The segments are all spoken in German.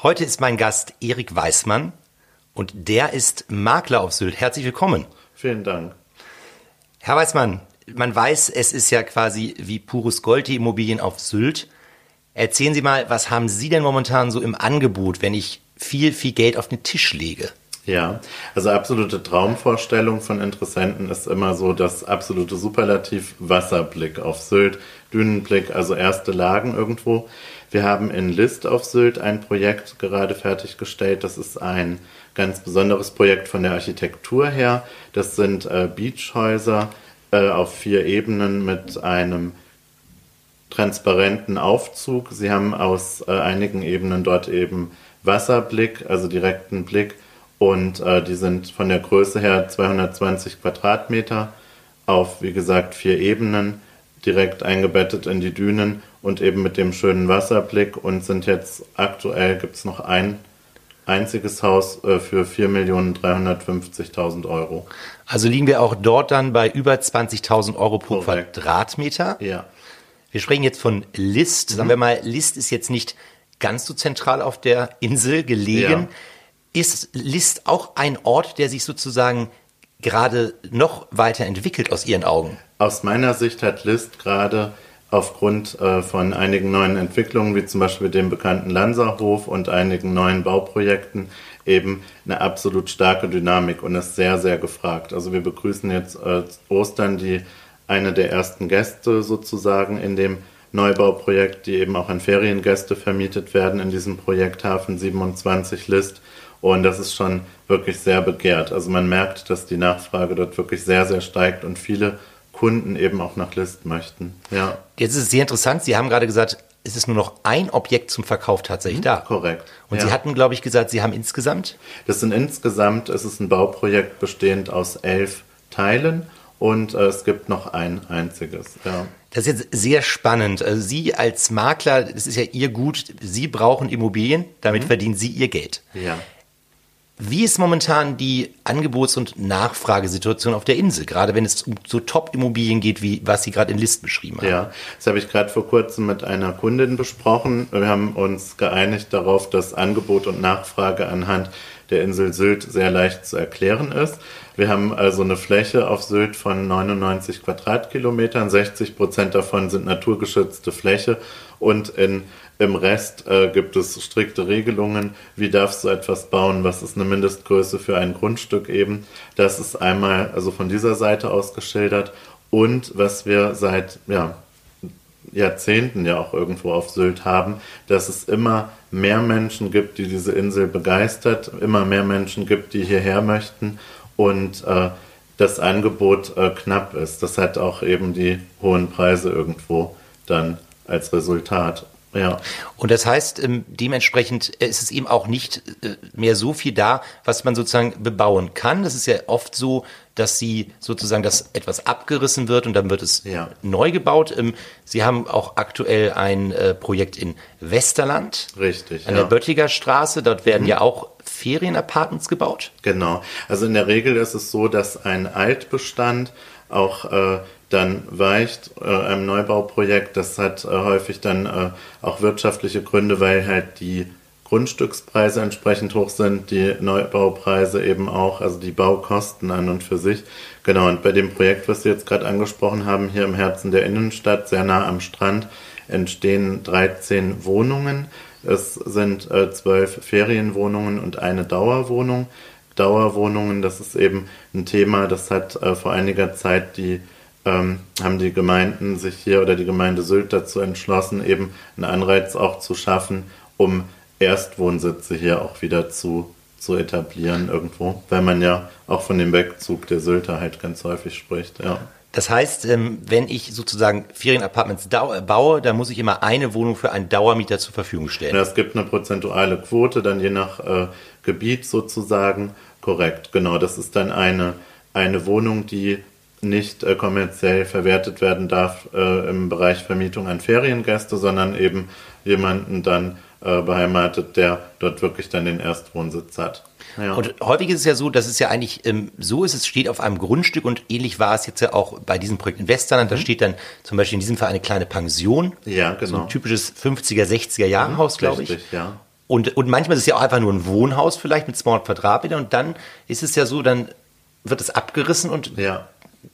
Heute ist mein Gast Erik Weißmann und der ist Makler auf Sylt. Herzlich willkommen. Vielen Dank. Herr Weißmann, man weiß, es ist ja quasi wie pures Gold die Immobilien auf Sylt. Erzählen Sie mal, was haben Sie denn momentan so im Angebot, wenn ich viel, viel Geld auf den Tisch lege? Ja, also absolute Traumvorstellung von Interessenten ist immer so das absolute Superlativ Wasserblick auf Sylt, Dünenblick, also erste Lagen irgendwo. Wir haben in List auf Sylt ein Projekt gerade fertiggestellt. Das ist ein ganz besonderes Projekt von der Architektur her. Das sind äh, Beachhäuser äh, auf vier Ebenen mit einem transparenten Aufzug. Sie haben aus äh, einigen Ebenen dort eben Wasserblick, also direkten Blick. Und äh, die sind von der Größe her 220 Quadratmeter auf, wie gesagt, vier Ebenen direkt eingebettet in die Dünen und eben mit dem schönen Wasserblick und sind jetzt aktuell gibt es noch ein einziges Haus äh, für 4.350.000 Euro. Also liegen wir auch dort dann bei über 20.000 Euro pro Korrekt. Quadratmeter. Ja. Wir sprechen jetzt von List. Sagen mhm. wir mal, List ist jetzt nicht ganz so zentral auf der Insel gelegen. Ja. Ist List auch ein Ort, der sich sozusagen gerade noch weiter entwickelt aus Ihren Augen? Aus meiner Sicht hat List gerade aufgrund äh, von einigen neuen Entwicklungen, wie zum Beispiel dem bekannten Lanserhof und einigen neuen Bauprojekten, eben eine absolut starke Dynamik und ist sehr, sehr gefragt. Also wir begrüßen jetzt äh, Ostern die eine der ersten Gäste sozusagen in dem Neubauprojekt, die eben auch an Feriengäste vermietet werden in diesem Projekt Hafen 27 List. Und das ist schon wirklich sehr begehrt. Also man merkt, dass die Nachfrage dort wirklich sehr, sehr steigt und viele Kunden eben auch nach List möchten. Ja. Jetzt ist es sehr interessant. Sie haben gerade gesagt, es ist nur noch ein Objekt zum Verkauf tatsächlich mhm, da. Korrekt. Und ja. Sie hatten, glaube ich, gesagt, Sie haben insgesamt? Das sind insgesamt, es ist ein Bauprojekt bestehend aus elf Teilen und äh, es gibt noch ein einziges. Ja. Das ist jetzt sehr spannend. Also Sie als Makler, das ist ja Ihr Gut, Sie brauchen Immobilien, damit mhm. verdienen Sie Ihr Geld. Ja. Wie ist momentan die Angebots- und Nachfragesituation auf der Insel, gerade wenn es um so Top-Immobilien geht, wie was Sie gerade in List beschrieben haben? Ja, das habe ich gerade vor kurzem mit einer Kundin besprochen. Wir haben uns geeinigt darauf, dass Angebot und Nachfrage anhand der Insel Sylt sehr leicht zu erklären ist. Wir haben also eine Fläche auf Sylt von 99 Quadratkilometern, 60 Prozent davon sind naturgeschützte Fläche und in im Rest äh, gibt es strikte Regelungen, wie darfst du etwas bauen, was ist eine Mindestgröße für ein Grundstück eben. Das ist einmal also von dieser Seite aus geschildert. Und was wir seit ja, Jahrzehnten ja auch irgendwo auf Sylt haben, dass es immer mehr Menschen gibt, die diese Insel begeistert, immer mehr Menschen gibt, die hierher möchten und äh, das Angebot äh, knapp ist. Das hat auch eben die hohen Preise irgendwo dann als Resultat. Ja. Und das heißt, ähm, dementsprechend ist es eben auch nicht äh, mehr so viel da, was man sozusagen bebauen kann. Das ist ja oft so, dass sie sozusagen, dass etwas abgerissen wird und dann wird es ja. neu gebaut. Ähm, sie haben auch aktuell ein äh, Projekt in Westerland. Richtig. An ja. der Böttiger Straße. Dort werden mhm. ja auch Ferienapartments gebaut. Genau. Also in der Regel ist es so, dass ein Altbestand auch äh, dann weicht äh, einem Neubauprojekt. Das hat äh, häufig dann äh, auch wirtschaftliche Gründe, weil halt die Grundstückspreise entsprechend hoch sind, die Neubaupreise eben auch, also die Baukosten an und für sich. Genau, und bei dem Projekt, was Sie jetzt gerade angesprochen haben, hier im Herzen der Innenstadt, sehr nah am Strand, entstehen 13 Wohnungen. Es sind äh, zwölf Ferienwohnungen und eine Dauerwohnung. Dauerwohnungen, das ist eben ein Thema, das hat äh, vor einiger Zeit die ähm, haben die Gemeinden sich hier oder die Gemeinde Sylt dazu entschlossen, eben einen Anreiz auch zu schaffen, um Erstwohnsitze hier auch wieder zu, zu etablieren irgendwo, weil man ja auch von dem Wegzug der Sylter halt ganz häufig spricht, ja. Das heißt, ähm, wenn ich sozusagen Ferienapartments baue, dann muss ich immer eine Wohnung für einen Dauermieter zur Verfügung stellen. Ja, es gibt eine prozentuale Quote, dann je nach äh, Gebiet sozusagen. Korrekt, genau. Das ist dann eine, eine Wohnung, die nicht äh, kommerziell verwertet werden darf äh, im Bereich Vermietung an Feriengäste, sondern eben jemanden dann äh, beheimatet, der dort wirklich dann den Erstwohnsitz hat. Ja. Und häufig ist es ja so, dass es ja eigentlich ähm, so ist, es steht auf einem Grundstück und ähnlich war es jetzt ja auch bei diesem Projekt in Westerland. Mhm. Da steht dann zum Beispiel in diesem Fall eine kleine Pension. Ja, genau. So ein typisches 50er, 60er Jahrenhaus, mhm, glaube ich. Richtig, ja. Und, und manchmal ist es ja auch einfach nur ein Wohnhaus vielleicht mit 200 Quadratmetern und dann ist es ja so, dann wird es abgerissen und ja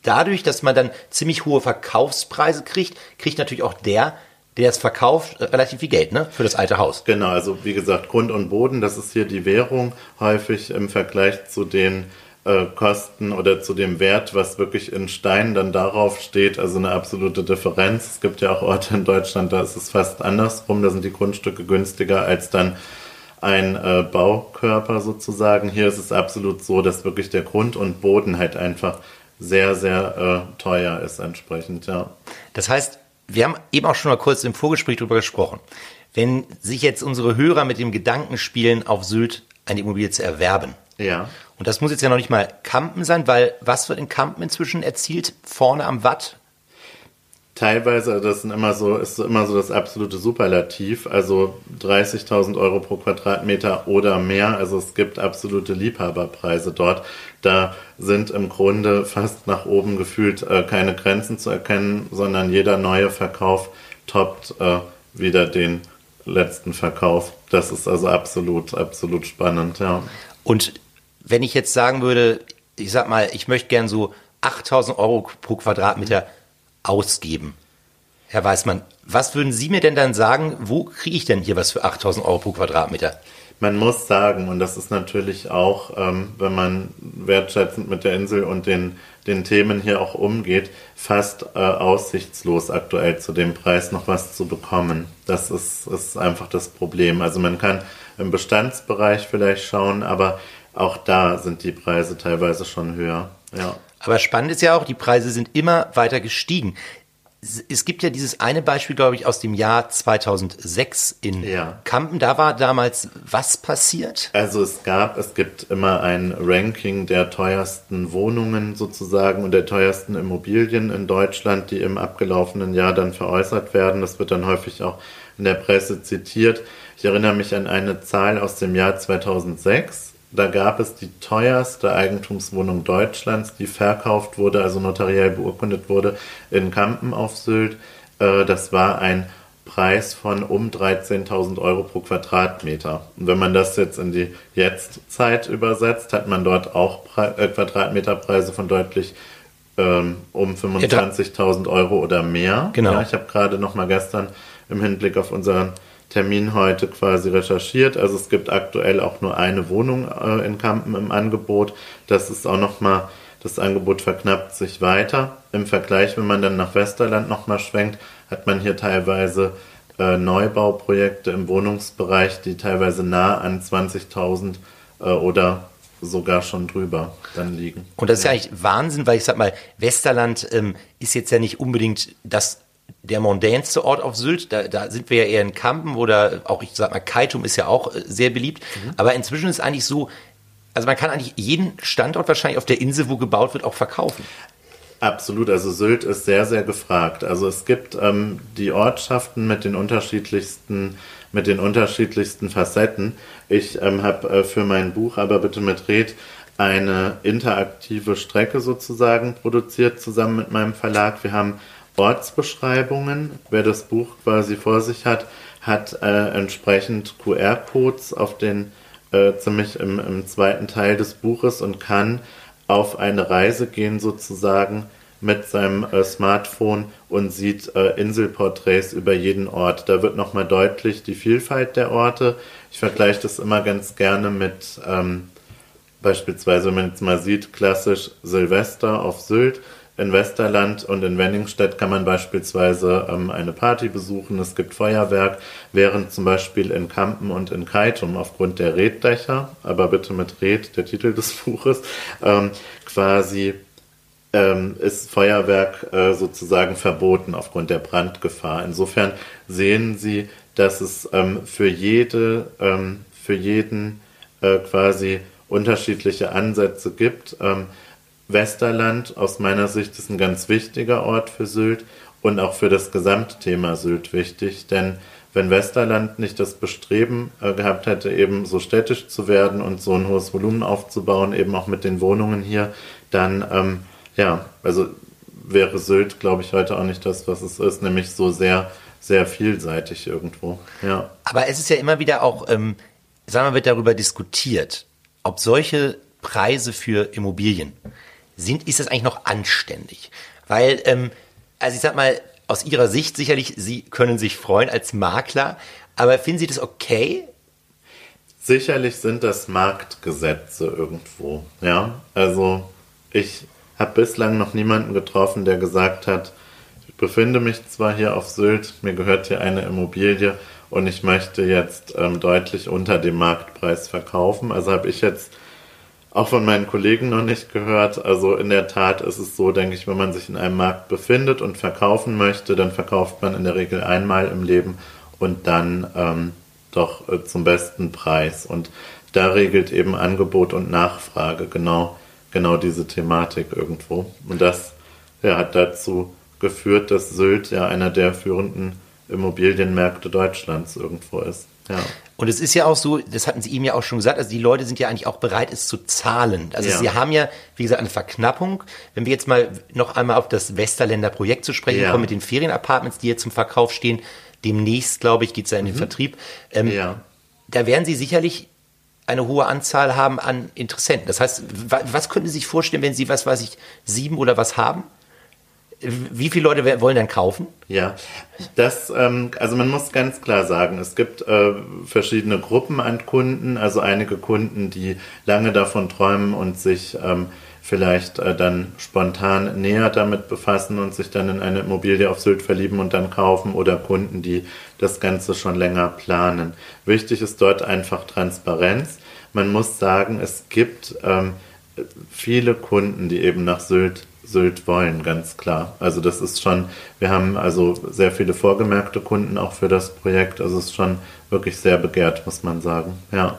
dadurch, dass man dann ziemlich hohe Verkaufspreise kriegt, kriegt natürlich auch der, der es verkauft, äh, relativ viel Geld ne, für das alte Haus. Genau, also wie gesagt, Grund und Boden, das ist hier die Währung häufig im Vergleich zu den äh, Kosten oder zu dem Wert, was wirklich in Stein dann darauf steht, also eine absolute Differenz. Es gibt ja auch Orte in Deutschland, da ist es fast andersrum, da sind die Grundstücke günstiger als dann ein äh, Baukörper sozusagen. Hier ist es absolut so, dass wirklich der Grund und Boden halt einfach sehr, sehr äh, teuer ist entsprechend, ja. Das heißt, wir haben eben auch schon mal kurz im Vorgespräch darüber gesprochen. Wenn sich jetzt unsere Hörer mit dem Gedanken spielen, auf Sylt eine Immobilie zu erwerben. Ja. Und das muss jetzt ja noch nicht mal Kampen sein, weil was wird in Kampen inzwischen erzielt? Vorne am Watt? Teilweise, das sind immer so, ist immer so das absolute Superlativ, also 30.000 Euro pro Quadratmeter oder mehr. Also es gibt absolute Liebhaberpreise dort. Da sind im Grunde fast nach oben gefühlt äh, keine Grenzen zu erkennen, sondern jeder neue Verkauf toppt äh, wieder den letzten Verkauf. Das ist also absolut, absolut spannend, ja. Und wenn ich jetzt sagen würde, ich sag mal, ich möchte gern so 8000 Euro pro Quadratmeter ausgeben. Herr Weißmann, was würden Sie mir denn dann sagen, wo kriege ich denn hier was für 8000 Euro pro Quadratmeter? Man muss sagen, und das ist natürlich auch, ähm, wenn man wertschätzend mit der Insel und den, den Themen hier auch umgeht, fast äh, aussichtslos aktuell zu dem Preis noch was zu bekommen. Das ist, ist einfach das Problem. Also man kann im Bestandsbereich vielleicht schauen, aber auch da sind die Preise teilweise schon höher. Ja. Aber spannend ist ja auch, die Preise sind immer weiter gestiegen. Es gibt ja dieses eine Beispiel, glaube ich, aus dem Jahr 2006 in ja. Kampen. Da war damals was passiert? Also es gab, es gibt immer ein Ranking der teuersten Wohnungen sozusagen und der teuersten Immobilien in Deutschland, die im abgelaufenen Jahr dann veräußert werden. Das wird dann häufig auch in der Presse zitiert. Ich erinnere mich an eine Zahl aus dem Jahr 2006 da gab es die teuerste Eigentumswohnung Deutschlands, die verkauft wurde, also notariell beurkundet wurde, in Kampen auf Sylt. Äh, das war ein Preis von um 13.000 Euro pro Quadratmeter. Und wenn man das jetzt in die Jetztzeit übersetzt, hat man dort auch äh, Quadratmeterpreise von deutlich ähm, um 25.000 Euro oder mehr. Genau. Ja, ich habe gerade noch mal gestern im Hinblick auf unseren Termin heute quasi recherchiert. Also es gibt aktuell auch nur eine Wohnung äh, in Kampen im Angebot. Das ist auch nochmal, das Angebot verknappt sich weiter. Im Vergleich, wenn man dann nach Westerland nochmal schwenkt, hat man hier teilweise äh, Neubauprojekte im Wohnungsbereich, die teilweise nah an 20.000 äh, oder sogar schon drüber dann liegen. Und das ist ja eigentlich Wahnsinn, weil ich sag mal, Westerland ähm, ist jetzt ja nicht unbedingt das der mondänste Ort auf Sylt. Da, da sind wir ja eher in Kampen oder auch, ich sag mal, Kaitum ist ja auch äh, sehr beliebt. Mhm. Aber inzwischen ist eigentlich so, also man kann eigentlich jeden Standort wahrscheinlich auf der Insel, wo gebaut wird, auch verkaufen. Absolut, also Sylt ist sehr, sehr gefragt. Also es gibt ähm, die Ortschaften mit den unterschiedlichsten, mit den unterschiedlichsten Facetten. Ich ähm, habe äh, für mein Buch aber bitte mit Red eine interaktive Strecke sozusagen produziert zusammen mit meinem Verlag. Wir haben Ortsbeschreibungen. Wer das Buch quasi vor sich hat, hat äh, entsprechend QR-Codes auf den äh, ziemlich im, im zweiten Teil des Buches und kann auf eine Reise gehen sozusagen mit seinem äh, Smartphone und sieht äh, Inselporträts über jeden Ort. Da wird nochmal deutlich die Vielfalt der Orte. Ich vergleiche das immer ganz gerne mit ähm, beispielsweise, wenn man jetzt mal sieht, klassisch Silvester auf Sylt. In Westerland und in Wenningstedt kann man beispielsweise ähm, eine Party besuchen. Es gibt Feuerwerk, während zum Beispiel in Kampen und in Kaitum aufgrund der Reddächer, aber bitte mit Red, der Titel des Buches, ähm, quasi ähm, ist Feuerwerk äh, sozusagen verboten aufgrund der Brandgefahr. Insofern sehen Sie, dass es ähm, für jede, ähm, für jeden äh, quasi unterschiedliche Ansätze gibt. Westerland aus meiner Sicht ist ein ganz wichtiger Ort für Sylt und auch für das Gesamtthema Sylt wichtig, denn wenn Westerland nicht das Bestreben äh, gehabt hätte, eben so städtisch zu werden und so ein hohes Volumen aufzubauen, eben auch mit den Wohnungen hier, dann ähm, ja, also wäre Sylt, glaube ich, heute auch nicht das, was es ist, nämlich so sehr, sehr vielseitig irgendwo. Ja. Aber es ist ja immer wieder auch, ähm, sagen wir, wird darüber diskutiert, ob solche Preise für Immobilien sind, ist das eigentlich noch anständig? Weil, ähm, also ich sag mal, aus Ihrer Sicht sicherlich, Sie können sich freuen als Makler, aber finden Sie das okay? Sicherlich sind das Marktgesetze irgendwo, ja. Also ich habe bislang noch niemanden getroffen, der gesagt hat, ich befinde mich zwar hier auf Sylt, mir gehört hier eine Immobilie und ich möchte jetzt ähm, deutlich unter dem Marktpreis verkaufen. Also habe ich jetzt auch von meinen Kollegen noch nicht gehört. Also in der Tat ist es so, denke ich, wenn man sich in einem Markt befindet und verkaufen möchte, dann verkauft man in der Regel einmal im Leben und dann ähm, doch äh, zum besten Preis. Und da regelt eben Angebot und Nachfrage genau, genau diese Thematik irgendwo. Und das ja, hat dazu geführt, dass Sylt ja einer der führenden Immobilienmärkte Deutschlands irgendwo ist. Ja. Und es ist ja auch so, das hatten Sie ihm ja auch schon gesagt, also die Leute sind ja eigentlich auch bereit, es zu zahlen. Also ja. sie haben ja, wie gesagt, eine Verknappung. Wenn wir jetzt mal noch einmal auf das Westerländer Projekt zu sprechen ja. kommen mit den Ferienapartments, die jetzt zum Verkauf stehen, demnächst, glaube ich, geht es ja in den mhm. Vertrieb. Ähm, ja. Da werden Sie sicherlich eine hohe Anzahl haben an Interessenten. Das heißt, was könnten Sie sich vorstellen, wenn Sie, was weiß ich, sieben oder was haben? Wie viele Leute wollen denn kaufen? Ja, das, ähm, also man muss ganz klar sagen, es gibt äh, verschiedene Gruppen an Kunden, also einige Kunden, die lange davon träumen und sich ähm, vielleicht äh, dann spontan näher damit befassen und sich dann in eine Immobilie auf Sylt verlieben und dann kaufen oder Kunden, die das Ganze schon länger planen. Wichtig ist dort einfach Transparenz. Man muss sagen, es gibt ähm, viele Kunden, die eben nach Sylt Sylt wollen, ganz klar. Also das ist schon, wir haben also sehr viele vorgemerkte Kunden auch für das Projekt. Also es ist schon wirklich sehr begehrt, muss man sagen. Ja.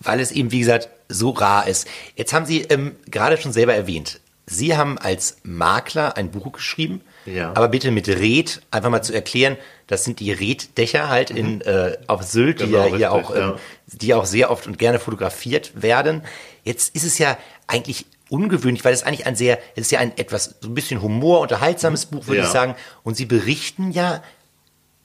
Weil es eben, wie gesagt, so rar ist. Jetzt haben Sie ähm, gerade schon selber erwähnt, Sie haben als Makler ein Buch geschrieben, ja. aber bitte mit Red, einfach mal zu erklären, das sind die Reddächer halt mhm. in, äh, auf Sylt, genau, die ja richtig, hier auch, ähm, ja. die auch sehr oft und gerne fotografiert werden. Jetzt ist es ja eigentlich ungewöhnlich, weil es eigentlich ein sehr, es ist ja ein etwas, so ein bisschen Humor, unterhaltsames Buch, würde ja. ich sagen. Und sie berichten ja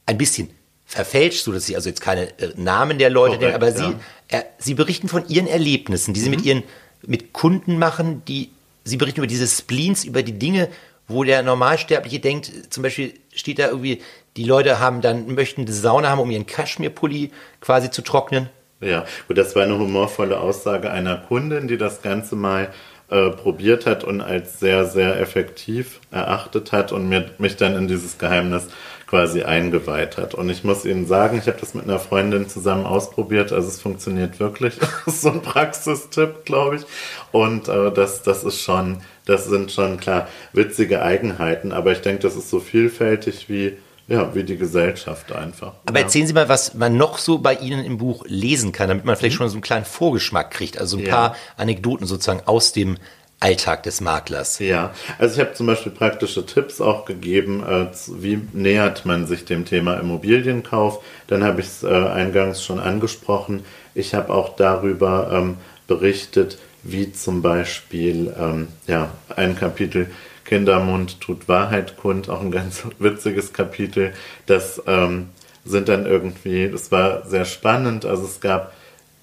ein bisschen verfälscht, so dass sie also jetzt keine äh, Namen der Leute Korrekt, nennen, aber sie, ja. äh, sie berichten von ihren Erlebnissen, die sie mhm. mit ihren, mit Kunden machen, die, sie berichten über diese Spleens, über die Dinge, wo der Normalsterbliche denkt, zum Beispiel steht da irgendwie, die Leute haben dann, möchten eine Sauna haben, um ihren Kaschmirpulli quasi zu trocknen. Ja, und das war eine humorvolle Aussage einer Kundin, die das Ganze mal äh, probiert hat und als sehr, sehr effektiv erachtet hat und mir, mich dann in dieses Geheimnis quasi eingeweiht hat. Und ich muss Ihnen sagen, ich habe das mit einer Freundin zusammen ausprobiert. Also es funktioniert wirklich. Das ist so ein Praxistipp, glaube ich. Und äh, das, das ist schon, das sind schon klar witzige Eigenheiten. Aber ich denke, das ist so vielfältig wie ja, wie die Gesellschaft einfach. Aber ja. erzählen Sie mal, was man noch so bei Ihnen im Buch lesen kann, damit man vielleicht mhm. schon so einen kleinen Vorgeschmack kriegt. Also ein ja. paar Anekdoten sozusagen aus dem Alltag des Maklers. Ja, also ich habe zum Beispiel praktische Tipps auch gegeben, äh, wie nähert man sich dem Thema Immobilienkauf. Dann habe ich es äh, eingangs schon angesprochen. Ich habe auch darüber ähm, berichtet, wie zum Beispiel ähm, ja, ein Kapitel Kindermund tut Wahrheit kund, auch ein ganz witziges Kapitel. Das ähm, sind dann irgendwie, das war sehr spannend. Also es gab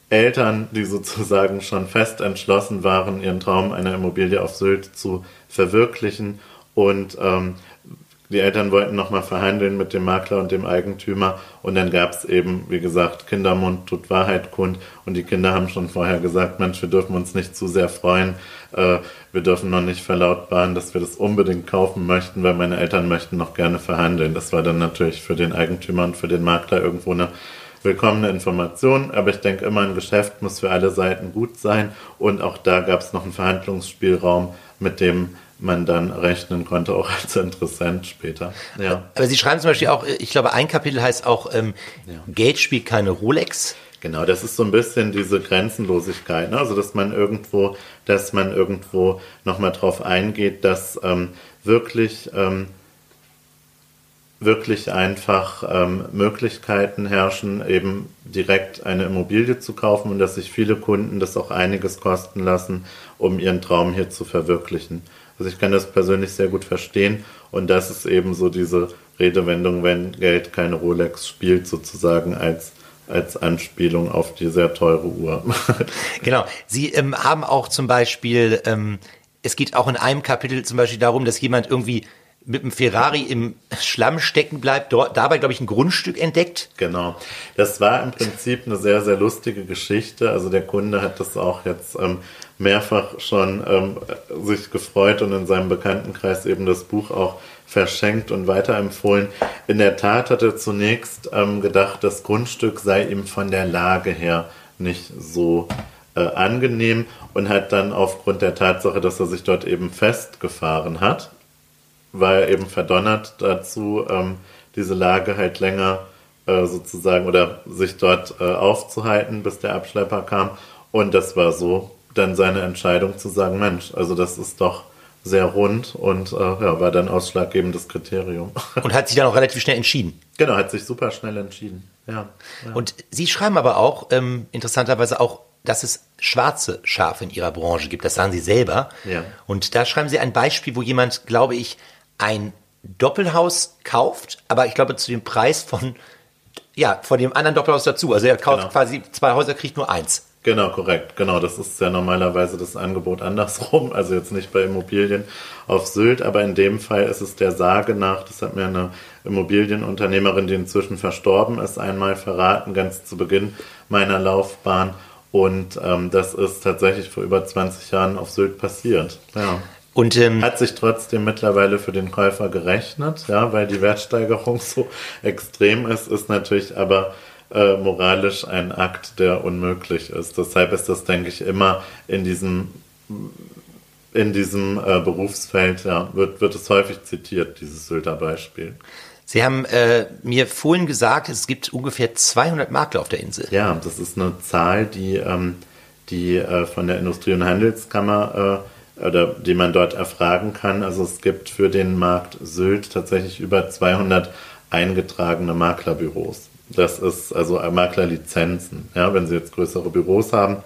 Eltern, die sozusagen schon fest entschlossen waren, ihren Traum einer Immobilie auf Sylt zu verwirklichen und ähm, die Eltern wollten nochmal verhandeln mit dem Makler und dem Eigentümer. Und dann gab es eben, wie gesagt, Kindermund tut Wahrheit kund. Und die Kinder haben schon vorher gesagt, Mensch, wir dürfen uns nicht zu sehr freuen, äh, wir dürfen noch nicht verlautbaren, dass wir das unbedingt kaufen möchten, weil meine Eltern möchten noch gerne verhandeln. Das war dann natürlich für den Eigentümer und für den Makler irgendwo eine willkommene Information, aber ich denke immer, ein Geschäft muss für alle Seiten gut sein. Und auch da gab es noch einen Verhandlungsspielraum, mit dem man dann rechnen konnte, auch als Interessent später. Ja. Aber Sie schreiben zum Beispiel auch, ich glaube, ein Kapitel heißt auch, ähm, ja. Geld spielt keine Rolex. Genau, das ist so ein bisschen diese Grenzenlosigkeit, ne? also dass man irgendwo, dass man irgendwo nochmal drauf eingeht, dass ähm, wirklich, ähm, wirklich einfach ähm, Möglichkeiten herrschen, eben direkt eine Immobilie zu kaufen und dass sich viele Kunden das auch einiges kosten lassen, um ihren Traum hier zu verwirklichen. Also ich kann das persönlich sehr gut verstehen und das ist eben so diese Redewendung, wenn Geld keine Rolex spielt, sozusagen als als Anspielung auf die sehr teure Uhr. genau. Sie ähm, haben auch zum Beispiel, ähm, es geht auch in einem Kapitel zum Beispiel darum, dass jemand irgendwie mit dem Ferrari im Schlamm stecken bleibt, dort, dabei, glaube ich, ein Grundstück entdeckt. Genau. Das war im Prinzip eine sehr, sehr lustige Geschichte. Also der Kunde hat das auch jetzt ähm, mehrfach schon ähm, sich gefreut und in seinem Bekanntenkreis eben das Buch auch verschenkt und weiterempfohlen. In der Tat hat er zunächst ähm, gedacht, das Grundstück sei ihm von der Lage her nicht so äh, angenehm und hat dann aufgrund der Tatsache, dass er sich dort eben festgefahren hat, war er eben verdonnert dazu, ähm, diese Lage halt länger äh, sozusagen oder sich dort äh, aufzuhalten, bis der Abschlepper kam. Und das war so dann seine Entscheidung zu sagen, Mensch, also das ist doch sehr rund und äh, ja, war dann ausschlaggebendes Kriterium. Und hat sich dann auch relativ schnell entschieden. Genau, hat sich super schnell entschieden. Ja. ja. Und Sie schreiben aber auch, ähm, interessanterweise auch, dass es schwarze Schafe in Ihrer Branche gibt. Das sagen Sie selber. Ja. Und da schreiben Sie ein Beispiel, wo jemand, glaube ich, ein Doppelhaus kauft, aber ich glaube zu dem Preis von, ja, von dem anderen Doppelhaus dazu. Also er kauft genau. quasi zwei Häuser, kriegt nur eins. Genau, korrekt. Genau, das ist ja normalerweise das Angebot andersrum. Also jetzt nicht bei Immobilien auf Sylt, aber in dem Fall ist es der Sage nach, das hat mir eine Immobilienunternehmerin, die inzwischen verstorben ist, einmal verraten, ganz zu Beginn meiner Laufbahn. Und ähm, das ist tatsächlich vor über 20 Jahren auf Sylt passiert. Ja. Und ähm, hat sich trotzdem mittlerweile für den Käufer gerechnet, ja, weil die Wertsteigerung so extrem ist, ist natürlich aber äh, moralisch ein Akt, der unmöglich ist. Deshalb ist das, denke ich, immer in diesem in diesem äh, Berufsfeld ja, wird, wird es häufig zitiert, dieses Sylter Beispiel. Sie haben äh, mir vorhin gesagt, es gibt ungefähr 200 Makler auf der Insel. Ja, das ist eine Zahl, die, ähm, die äh, von der Industrie- und Handelskammer äh, oder die man dort erfragen kann. Also es gibt für den Markt Sylt tatsächlich über 200 eingetragene Maklerbüros. Das ist also Maklerlizenzen. Ja, wenn Sie jetzt größere Büros haben,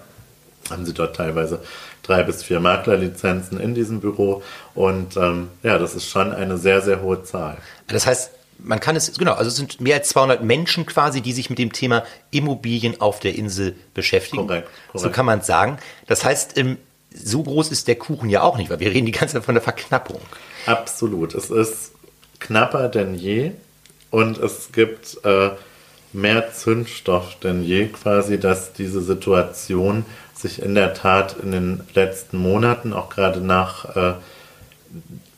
haben Sie dort teilweise drei bis vier Maklerlizenzen in diesem Büro. Und ähm, ja, das ist schon eine sehr, sehr hohe Zahl. Das heißt, man kann es, genau, also es sind mehr als 200 Menschen quasi, die sich mit dem Thema Immobilien auf der Insel beschäftigen. Korrekt, korrekt. So kann man sagen. Das heißt, ähm, so groß ist der Kuchen ja auch nicht, weil wir reden die ganze Zeit von der Verknappung. Absolut. Es ist knapper denn je und es gibt äh, mehr Zündstoff denn je quasi, dass diese Situation sich in der Tat in den letzten Monaten, auch gerade nach, äh,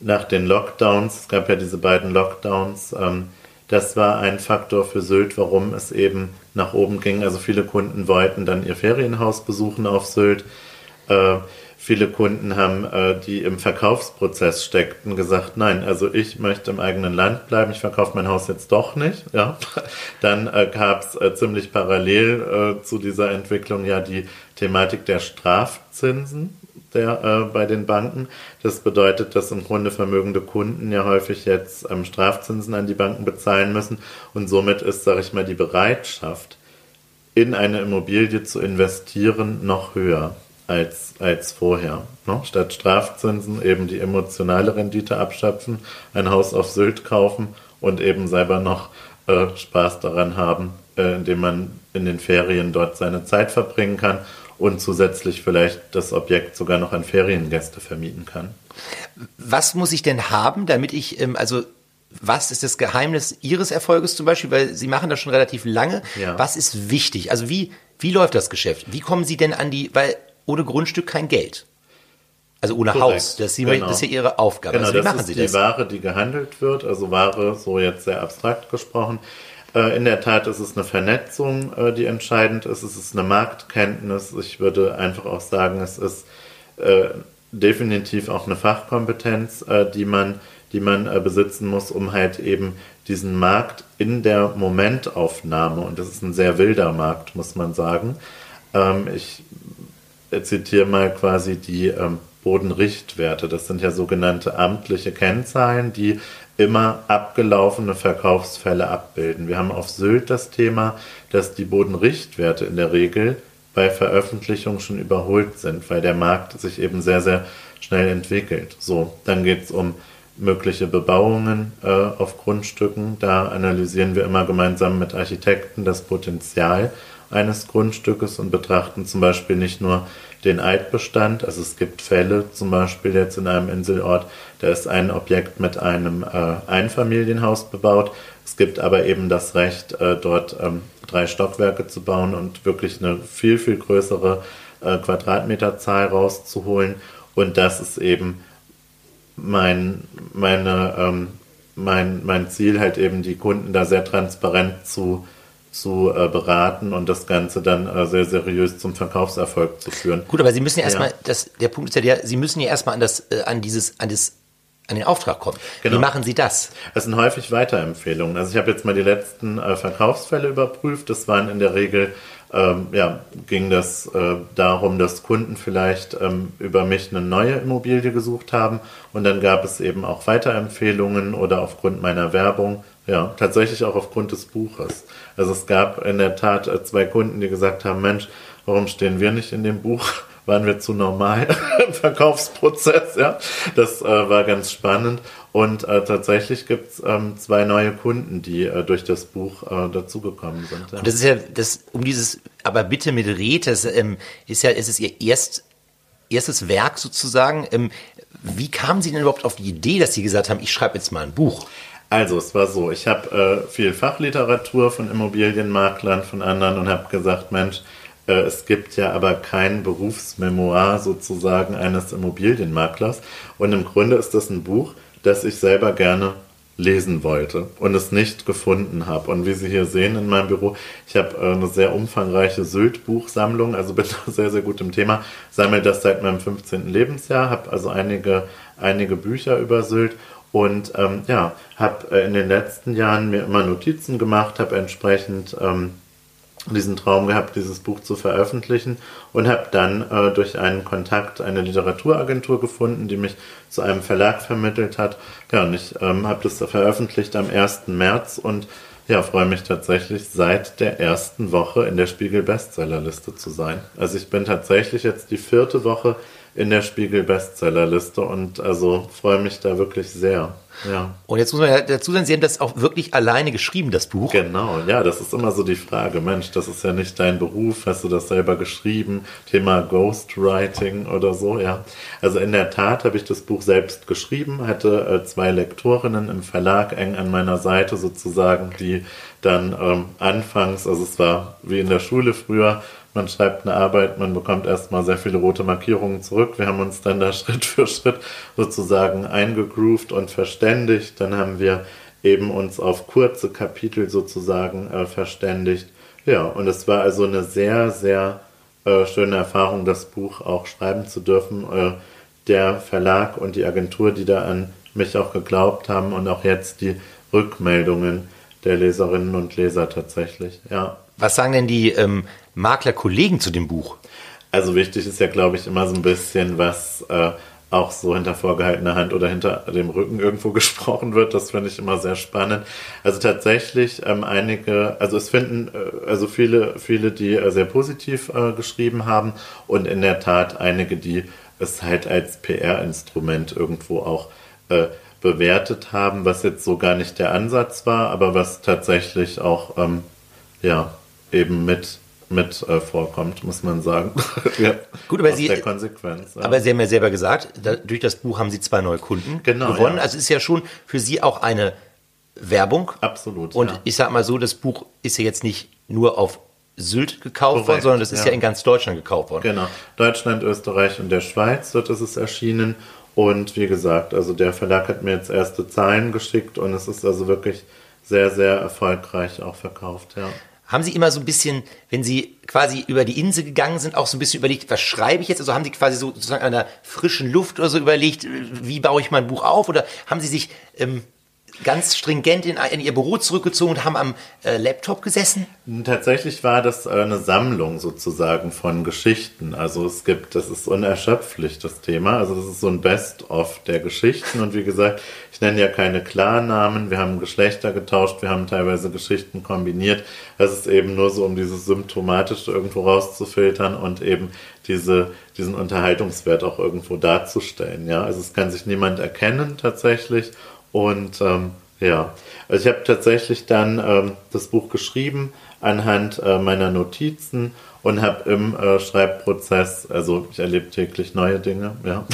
nach den Lockdowns, es gab ja diese beiden Lockdowns, ähm, Das war ein Faktor für Sylt, warum es eben nach oben ging. Also viele Kunden wollten dann ihr Ferienhaus besuchen auf Sylt. Äh, viele Kunden haben, äh, die im Verkaufsprozess steckten, gesagt, nein, also ich möchte im eigenen Land bleiben, ich verkaufe mein Haus jetzt doch nicht. Ja. Dann äh, gab es äh, ziemlich parallel zu dieser Entwicklung ja die Thematik der Strafzinsen der, bei den Banken. Das bedeutet, dass im Grunde vermögende Kunden ja häufig jetzt ähm, Strafzinsen an die Banken bezahlen müssen und somit ist, sage ich mal, die Bereitschaft, in eine Immobilie zu investieren, noch höher als, als vorher. Ne? Statt Strafzinsen eben die emotionale Rendite abschöpfen, ein Haus auf Sylt kaufen und eben selber noch äh, Spaß daran haben, äh, indem man in den Ferien dort seine Zeit verbringen kann und zusätzlich vielleicht das Objekt sogar noch an Feriengäste vermieten kann. Was muss ich denn haben, damit ich, ähm, also was ist das Geheimnis Ihres Erfolges zum Beispiel? Weil Sie machen das schon relativ lange. Ja. Was ist wichtig? Also wie, wie läuft das Geschäft? Wie kommen Sie denn an die, weil ohne Grundstück kein Geld. Also ohne Korrekt. Haus. Das, Sie, genau. das, ist ja Ihre Aufgabe. Genau, also wie das machen Sie ist die Ware, die gehandelt wird. Also Ware, so jetzt sehr abstrakt gesprochen. Äh, in der Tat ist es eine Vernetzung, äh, die entscheidend ist. Es ist eine Marktkenntnis. Ich würde einfach auch sagen, es ist äh, definitiv auch eine Fachkompetenz, die man, die man besitzen muss, um halt eben diesen Markt in der Momentaufnahme, und das ist ein sehr wilder Markt, muss man sagen. Ähm, ich zitiere mal quasi die ähm, Bodenrichtwerte. Das sind ja sogenannte amtliche Kennzahlen, die immer abgelaufene Verkaufsfälle abbilden. Wir haben auf Sylt das Thema, dass die Bodenrichtwerte in der Regel bei Veröffentlichung schon überholt sind, weil der Markt sich eben sehr, sehr schnell entwickelt. So, dann geht es um mögliche Bebauungen äh, auf Grundstücken. Da analysieren wir immer gemeinsam mit Architekten das Potenzial eines Grundstückes und betrachten zum Beispiel nicht nur den Altbestand. Also es gibt Fälle, zum Beispiel jetzt in einem Inselort, da ist ein Objekt mit einem äh, Einfamilienhaus bebaut. Es gibt aber eben das Recht, äh, dort ähm, drei Stockwerke zu bauen und wirklich eine viel, viel größere äh, Quadratmeterzahl rauszuholen. Und das ist eben mein, meine, ähm, mein, mein Ziel, halt eben die Kunden da sehr transparent zu zu äh, beraten und das Ganze dann äh, sehr seriös zum Verkaufserfolg zu führen. Gut, aber Sie müssen ja erstmal, ja. das, der Punkt ist ja der, Sie müssen ja erstmal an das, äh, an dieses, an das an den Auftrag kommen. Genau. Wie machen Sie das? Das sind häufig Weiterempfehlungen. Also ich habe jetzt mal die letzten äh, Verkaufsfälle überprüft. Das waren in der Regel, ähm, ja, ging das äh, darum, dass Kunden vielleicht ähm, über mich eine neue Immobilie gesucht haben und dann gab es eben auch Weiterempfehlungen oder aufgrund meiner Werbung ja, tatsächlich auch aufgrund des Buches. Also es gab in der Tat äh, zwei Kunden, die gesagt haben, Mensch, warum stehen wir nicht in dem Buch? Waren wir zu normal im Verkaufsprozess? Ja, das äh, war ganz spannend. Und äh, tatsächlich gibt es ähm, zwei neue Kunden, die äh, durch das Buch äh, dazugekommen sind. Ja. Und das ist ja das um dieses, aber bitte mit Red, das ähm, ist ja, ist es ihr erst erstes Werk sozusagen. Ähm, wie kamen Sie denn überhaupt auf die Idee, dass Sie gesagt haben, ich schreibe jetzt mal ein Buch? Also, es war so, ich habe äh, viel Fachliteratur von Immobilienmaklern, von anderen und habe gesagt, Mensch, äh, es gibt ja aber kein Berufsmemoir sozusagen eines Immobilienmaklers. Und im Grunde ist das ein Buch, das ich selber gerne lesen wollte und es nicht gefunden habe. Und wie Sie hier sehen in meinem Büro, ich habe äh, eine sehr umfangreiche Sylt-Buchsammlung, also bin da sehr, sehr gut im Thema, sammle das seit meinem 15. Lebensjahr, habe also einige, einige Bücher über Sylt und ähm, ja, habe äh, in den letzten Jahren mir immer Notizen gemacht, habe entsprechend ähm, diesen Traum gehabt, dieses Buch zu veröffentlichen und habe dann äh, durch einen Kontakt eine Literaturagentur gefunden, die mich zu einem Verlag vermittelt hat. Ja, und ich ähm, habe das veröffentlicht am 1. März und ja, freue mich tatsächlich seit der ersten Woche in der Spiegel Bestsellerliste zu sein. Also ich bin tatsächlich jetzt die vierte Woche in der Spiegel Bestsellerliste und also freue mich da wirklich sehr. Ja. Und jetzt muss man ja dazu sagen, Sie haben das auch wirklich alleine geschrieben, das Buch. Genau, ja, das ist immer so die Frage. Mensch, das ist ja nicht dein Beruf, hast du das selber geschrieben? Thema Ghostwriting oder so, ja. Also in der Tat habe ich das Buch selbst geschrieben, hatte äh, zwei Lektorinnen im Verlag eng an meiner Seite sozusagen, die dann ähm, anfangs, also es war wie in der Schule früher, man schreibt eine Arbeit, man bekommt erstmal sehr viele rote Markierungen zurück. Wir haben uns dann da Schritt für Schritt sozusagen eingegroovt und verständigt. Dann haben wir eben uns auf kurze Kapitel sozusagen äh, verständigt. Ja, und es war also eine sehr, sehr äh, schöne Erfahrung, das Buch auch schreiben zu dürfen. Äh, der Verlag und die Agentur, die da an mich auch geglaubt haben und auch jetzt die Rückmeldungen der Leserinnen und Leser tatsächlich, ja. Was sagen denn die ähm, Maklerkollegen zu dem Buch? Also wichtig ist ja, glaube ich, immer so ein bisschen, was äh, auch so hinter vorgehaltener Hand oder hinter dem Rücken irgendwo gesprochen wird. Das finde ich immer sehr spannend. Also tatsächlich ähm, einige, also es finden äh, also viele, viele, die äh, sehr positiv äh, geschrieben haben und in der Tat einige, die es halt als PR-Instrument irgendwo auch äh, bewertet haben, was jetzt so gar nicht der Ansatz war, aber was tatsächlich auch ähm, ja eben mit mit äh, vorkommt, muss man sagen. ja, Gut, aber Sie, Konsequenz. Ja. Aber Sie haben ja selber gesagt, da, durch das Buch haben Sie zwei neue Kunden genau, gewonnen. Ja. Also ist ja schon für Sie auch eine Werbung. Absolut. Und ich sag mal so, das Buch ist ja jetzt nicht nur auf Sylt gekauft Korrekt, worden, sondern das ist ja. in ganz Deutschland gekauft worden. Genau. Deutschland, Österreich und der Schweiz, dort ist es erschienen. Und wie gesagt, also der Verlag hat mir jetzt erste Zahlen geschickt und es ist also wirklich sehr, sehr erfolgreich auch verkauft, ja. Haben Sie immer so ein bisschen, wenn Sie quasi über die Insel gegangen sind, auch so ein bisschen überlegt, was schreibe ich jetzt? Also haben Sie quasi so sozusagen an der frischen Luft oder so überlegt, wie baue ich mein Buch auf? Oder haben Sie sich ähm, ganz stringent in, in, ihr Büro zurückgezogen und haben am äh, Laptop gesessen? Tatsächlich war das äh, eine Sammlung sozusagen von Geschichten. Also es gibt, das ist unerschöpflich, das Thema. Also das ist so ein Best-of der Geschichten. Und wie gesagt, nenne ja keine Klarnamen. Wir haben Geschlechter getauscht, wir haben teilweise Geschichten kombiniert. Es ist eben nur so, um dieses Symptomatische irgendwo rauszufiltern und eben diese, diesen Unterhaltungswert auch irgendwo darzustellen. Ja, also es kann sich niemand erkennen tatsächlich und ähm, ja, also ich habe tatsächlich dann ähm, das Buch geschrieben anhand äh, meiner Notizen und habe im äh, Schreibprozess, also ich erlebe täglich neue Dinge, ja,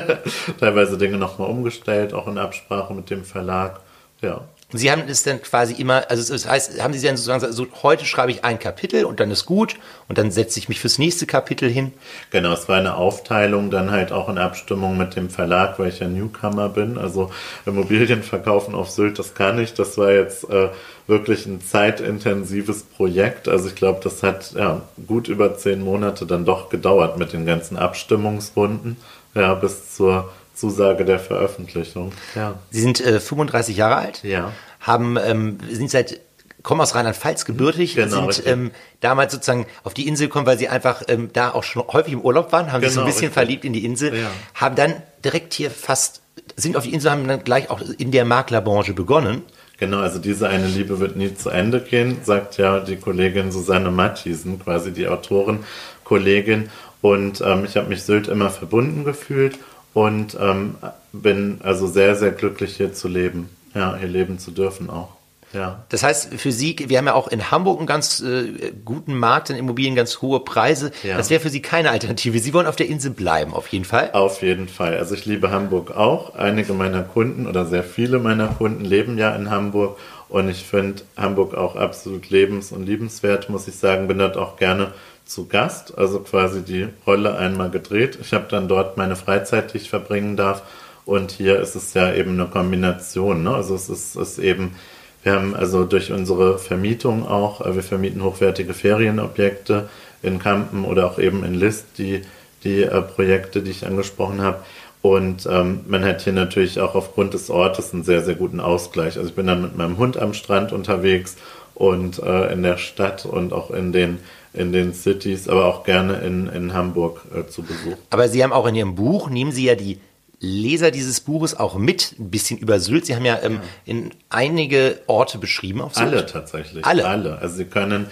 teilweise Dinge nochmal umgestellt, auch in Absprache mit dem Verlag, ja. Sie haben es dann quasi immer, also das heißt, haben Sie dann sozusagen gesagt, so, heute schreibe ich ein Kapitel und dann ist gut und dann setze ich mich fürs nächste Kapitel hin? Genau, es war eine Aufteilung, dann halt auch in Abstimmung mit dem Verlag, weil ich ja Newcomer bin. Also Immobilien verkaufen auf Sylt, das kann ich. Das war jetzt äh, wirklich ein zeitintensives Projekt. Also ich glaube, das hat ja gut über zehn Monate dann doch gedauert mit den ganzen Abstimmungsrunden, ja, bis zur Zusage der Veröffentlichung. Ja. Sie sind äh, 35 Jahre alt. Ja. Haben, ähm, sind seit kommen aus Rheinland-Pfalz gebürtig, genau, sind ähm, damals sozusagen auf die Insel gekommen, weil sie einfach ähm, da auch schon häufig im Urlaub waren, haben genau, sich so ein genau, bisschen richtig. verliebt in die Insel, ja. haben dann direkt hier fast, sind auf die Insel, haben dann gleich auch in der Maklerbranche begonnen. Genau, also diese eine Liebe wird nie zu Ende gehen, sagt ja die Kollegin Susanne Mathiesen, quasi die Autorenkollegin. Und ähm, ich habe mich Sylt immer verbunden gefühlt und ähm, bin also sehr, sehr glücklich hier zu leben, ja, hier leben zu dürfen auch. Ja. Das heißt, für Sie, wir haben ja auch in Hamburg einen ganz äh, guten Markt in Immobilien, ganz hohe Preise. Ja. Das wäre für Sie keine Alternative. Sie wollen auf der Insel bleiben, auf jeden Fall. Auf jeden Fall. Also ich liebe Hamburg auch. Einige meiner Kunden oder sehr viele meiner Kunden leben ja in Hamburg. Und ich finde Hamburg auch absolut lebens- und liebenswert, muss ich sagen. Bin dort auch gerne zu Gast, also quasi die Rolle einmal gedreht. Ich habe dann dort meine Freizeit, die ich verbringen darf. Und hier ist es ja eben eine Kombination. Ne? Also es ist, ist eben, wir haben also durch unsere Vermietung auch, äh, wir vermieten hochwertige Ferienobjekte in Kampen oder auch eben in List, die, die äh, Projekte, die ich angesprochen habe. Und ähm, man hat hier natürlich auch aufgrund des Ortes einen sehr, sehr guten Ausgleich. Also ich bin dann mit meinem Hund am Strand unterwegs und äh, in der Stadt und auch in den in den Cities, aber auch gerne in, in Hamburg äh, zu Besuch. Aber Sie haben auch in Ihrem Buch, nehmen Sie ja die Leser dieses Buches auch mit, ein bisschen über Sylt. Sie haben ja, ähm, ja. in einige Orte beschrieben auf Sylt. Alle tatsächlich. Alle. Alle. Also Sie können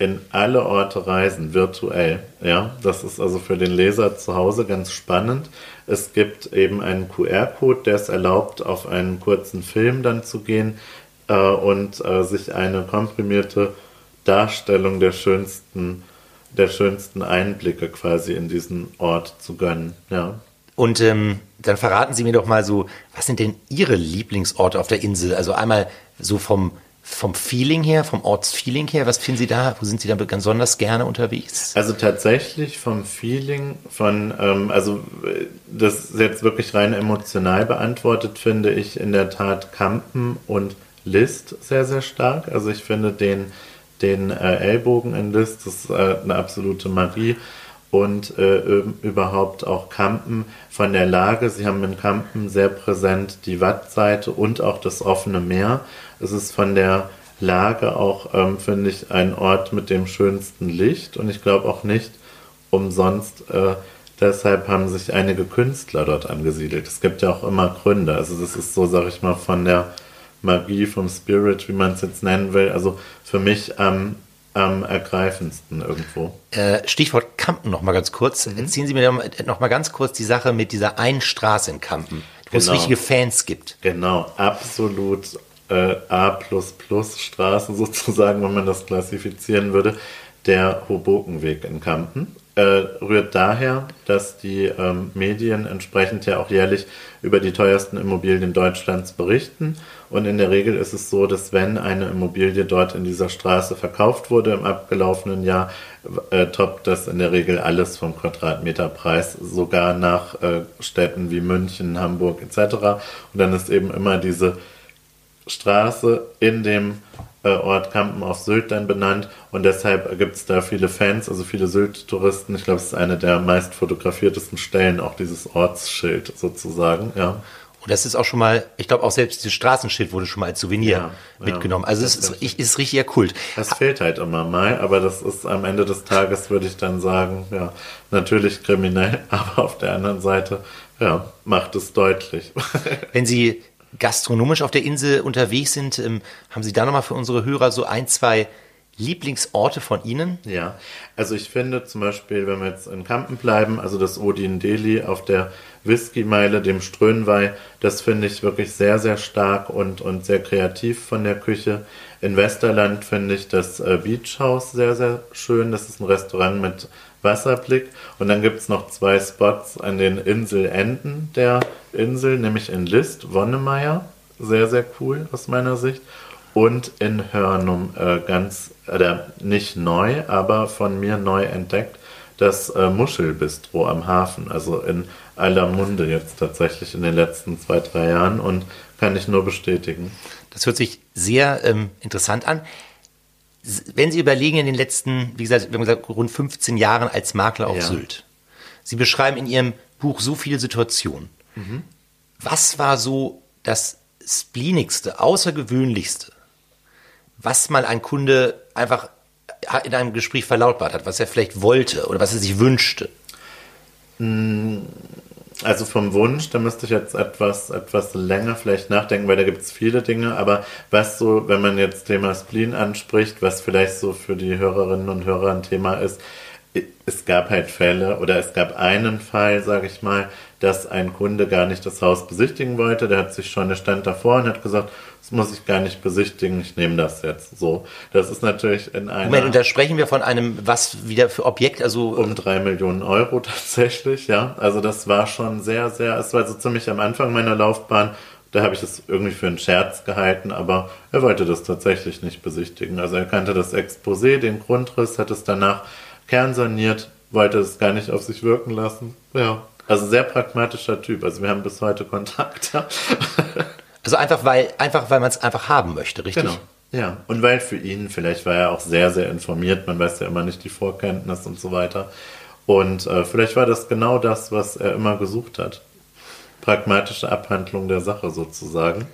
in alle Orte reisen, virtuell. Ja, das ist also für den Leser zu Hause ganz spannend. Es gibt eben einen QR-Code, der es erlaubt, auf einen kurzen Film dann zu gehen äh, und äh, sich eine komprimierte Darstellung der schönsten, der schönsten Einblicke quasi in diesen Ort zu gönnen. Ja. Und ähm, dann verraten Sie mir doch mal so, was sind denn Ihre Lieblingsorte auf der Insel? Also einmal so vom, vom Feeling her, vom Ortsfeeling her, was finden Sie da? Wo sind Sie da besonders gerne unterwegs? Also tatsächlich vom Feeling, von, ähm, also das ist jetzt wirklich rein emotional beantwortet, finde ich in der Tat Kampen und List sehr, sehr stark. Also ich finde den, den äh, Ellbogen in List, das ist äh, eine absolute Magie. Und äh, überhaupt auch Kampen von der Lage. Sie haben in Kampen sehr präsent die Wattseite und auch das offene Meer. Es ist von der Lage auch, ähm, finde ich, ein Ort mit dem schönsten Licht. Und ich glaube auch nicht umsonst, äh, deshalb haben sich einige Künstler dort angesiedelt. Es gibt ja auch immer Gründe. Also das ist so, sag ich mal, von der Magie, vom Spirit, wie man es jetzt nennen will. Also für mich am, am ergreifendsten irgendwo. Äh, Stichwort Kampen noch mal ganz kurz. Mhm. Erzählen Sie mir noch mal ganz kurz die Sache mit dieser einen Straße in Kampen, wo genau. es richtige Fans gibt. Genau, absolut äh, A++ Straße sozusagen, wenn man das klassifizieren würde. Der Hobokenweg in Kampen äh, rührt daher, dass die ähm, Medien entsprechend ja auch jährlich über die teuersten Immobilien Deutschlands berichten. Und in der Regel ist es so, dass wenn eine Immobilie dort in dieser Straße verkauft wurde im abgelaufenen Jahr, äh, toppt das in der Regel alles vom Quadratmeterpreis, sogar nach äh, Städten wie München, Hamburg etc. Und dann ist eben immer diese Straße in dem Ort Kampen auf Sylt dann benannt und deshalb gibt es da viele Fans, also viele Sylt-Touristen. Ich glaube, es ist eine der meist fotografiertesten Stellen, auch dieses Ortsschild sozusagen, ja. Und das ist auch schon mal, ich glaube auch selbst dieses Straßenschild wurde schon mal als Souvenir ja, mitgenommen. Also es ist, ist, ist richtiger Kult. Das fehlt halt immer mal, aber das ist am Ende des Tages, würde ich dann sagen, ja, natürlich kriminell, aber auf der anderen Seite, ja, macht es deutlich. Wenn Sie gastronomisch auf der Insel unterwegs sind, ähm, haben Sie da nochmal für unsere Hörer so ein, zwei Lieblingsorte von Ihnen? Ja, also ich finde zum Beispiel, wenn wir jetzt in Kampen bleiben, also das Odin Deli auf der Whisky-Meile, dem Strönweih, das finde ich wirklich sehr, sehr stark und, und sehr kreativ von der Küche. In Westerland finde ich das äh, Beach House sehr, sehr schön. Das ist ein Restaurant mit Wasserblick. Und dann gibt es noch zwei Spots an den Inselenden der Insel, nämlich in List, Wonnemeyer. Sehr, sehr cool aus meiner Sicht. Und in Hörnum äh, ganz, äh, nicht neu, aber von mir neu entdeckt, das äh, Muschelbistro am Hafen. Also in aller Munde jetzt tatsächlich in den letzten zwei, drei Jahren und kann ich nur bestätigen. Das hört sich sehr ähm, interessant an wenn Sie überlegen in den letzten, wie gesagt, wir haben gesagt, rund 15 Jahren als Makler auf ja. Sylt. Sie beschreiben in Ihrem Buch so viele Situationen. Mhm. Was war so das spleenigste, außergewöhnlichste, was mal ein Kunde einfach in einem Gespräch verlautbart hat, was er vielleicht wollte oder was er sich wünschte? Mm, also vom Wunsch, da müsste ich jetzt etwas, etwas länger vielleicht nachdenken, weil da gibt es viele Dinge, aber was so, wenn man jetzt Thema Spleen anspricht, was vielleicht so für die Hörerinnen und Hörer ein Thema ist, es gab halt Fälle oder es gab einen Fall, sage ich mal, dass ein Kunde gar nicht das Haus besichtigen wollte. Der hat sich schon, der stand davor und hat gesagt, das muss ich gar nicht besichtigen, ich nehme das jetzt. So, das ist natürlich in einem. Moment, und da sprechen wir von einem, was wieder für Objekt, also um drei Millionen Euro tatsächlich, ja. Also das war schon sehr, sehr. Es war so ziemlich am Anfang meiner Laufbahn. Da habe ich das irgendwie für einen Scherz gehalten, aber er wollte das tatsächlich nicht besichtigen. Also er kannte das Exposé, den Grundriss, hat es danach kernsaniert, wollte es gar nicht auf sich wirken lassen. Ja, also sehr pragmatischer Typ. Also wir haben bis heute Kontakt. also einfach weil, einfach weil man es einfach haben möchte, richtig? Genau. Ja, und weil für ihn, vielleicht war er auch sehr, sehr informiert, man weiß ja immer nicht die Vorkenntnis und so weiter. Und äh, vielleicht war das genau das, was er immer gesucht hat. Pragmatische Abhandlung der Sache sozusagen.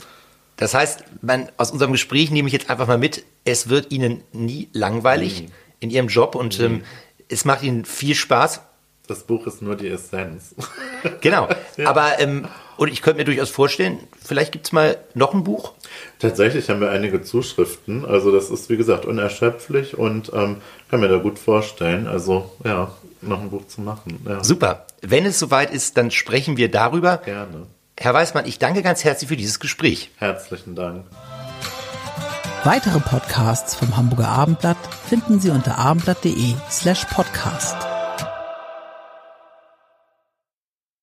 Das heißt, man, aus unserem Gespräch nehme ich jetzt einfach mal mit, es wird Ihnen nie langweilig mhm. in Ihrem Job und mhm. ähm, es macht ihnen viel Spaß. Das Buch ist nur die Essenz. genau. ja. Aber ähm, und ich könnte mir durchaus vorstellen, vielleicht gibt es mal noch ein Buch. Tatsächlich haben wir einige Zuschriften. Also das ist, wie gesagt, unerschöpflich und ähm, kann mir da gut vorstellen. Also ja, noch ein Buch zu machen. Ja. Super. Wenn es soweit ist, dann sprechen wir darüber. Gerne. Herr Weißmann, ich danke ganz herzlich für dieses Gespräch. Herzlichen Dank. Weitere Podcasts vom Hamburger Abendblatt finden Sie unter abendblatt.de slash podcast.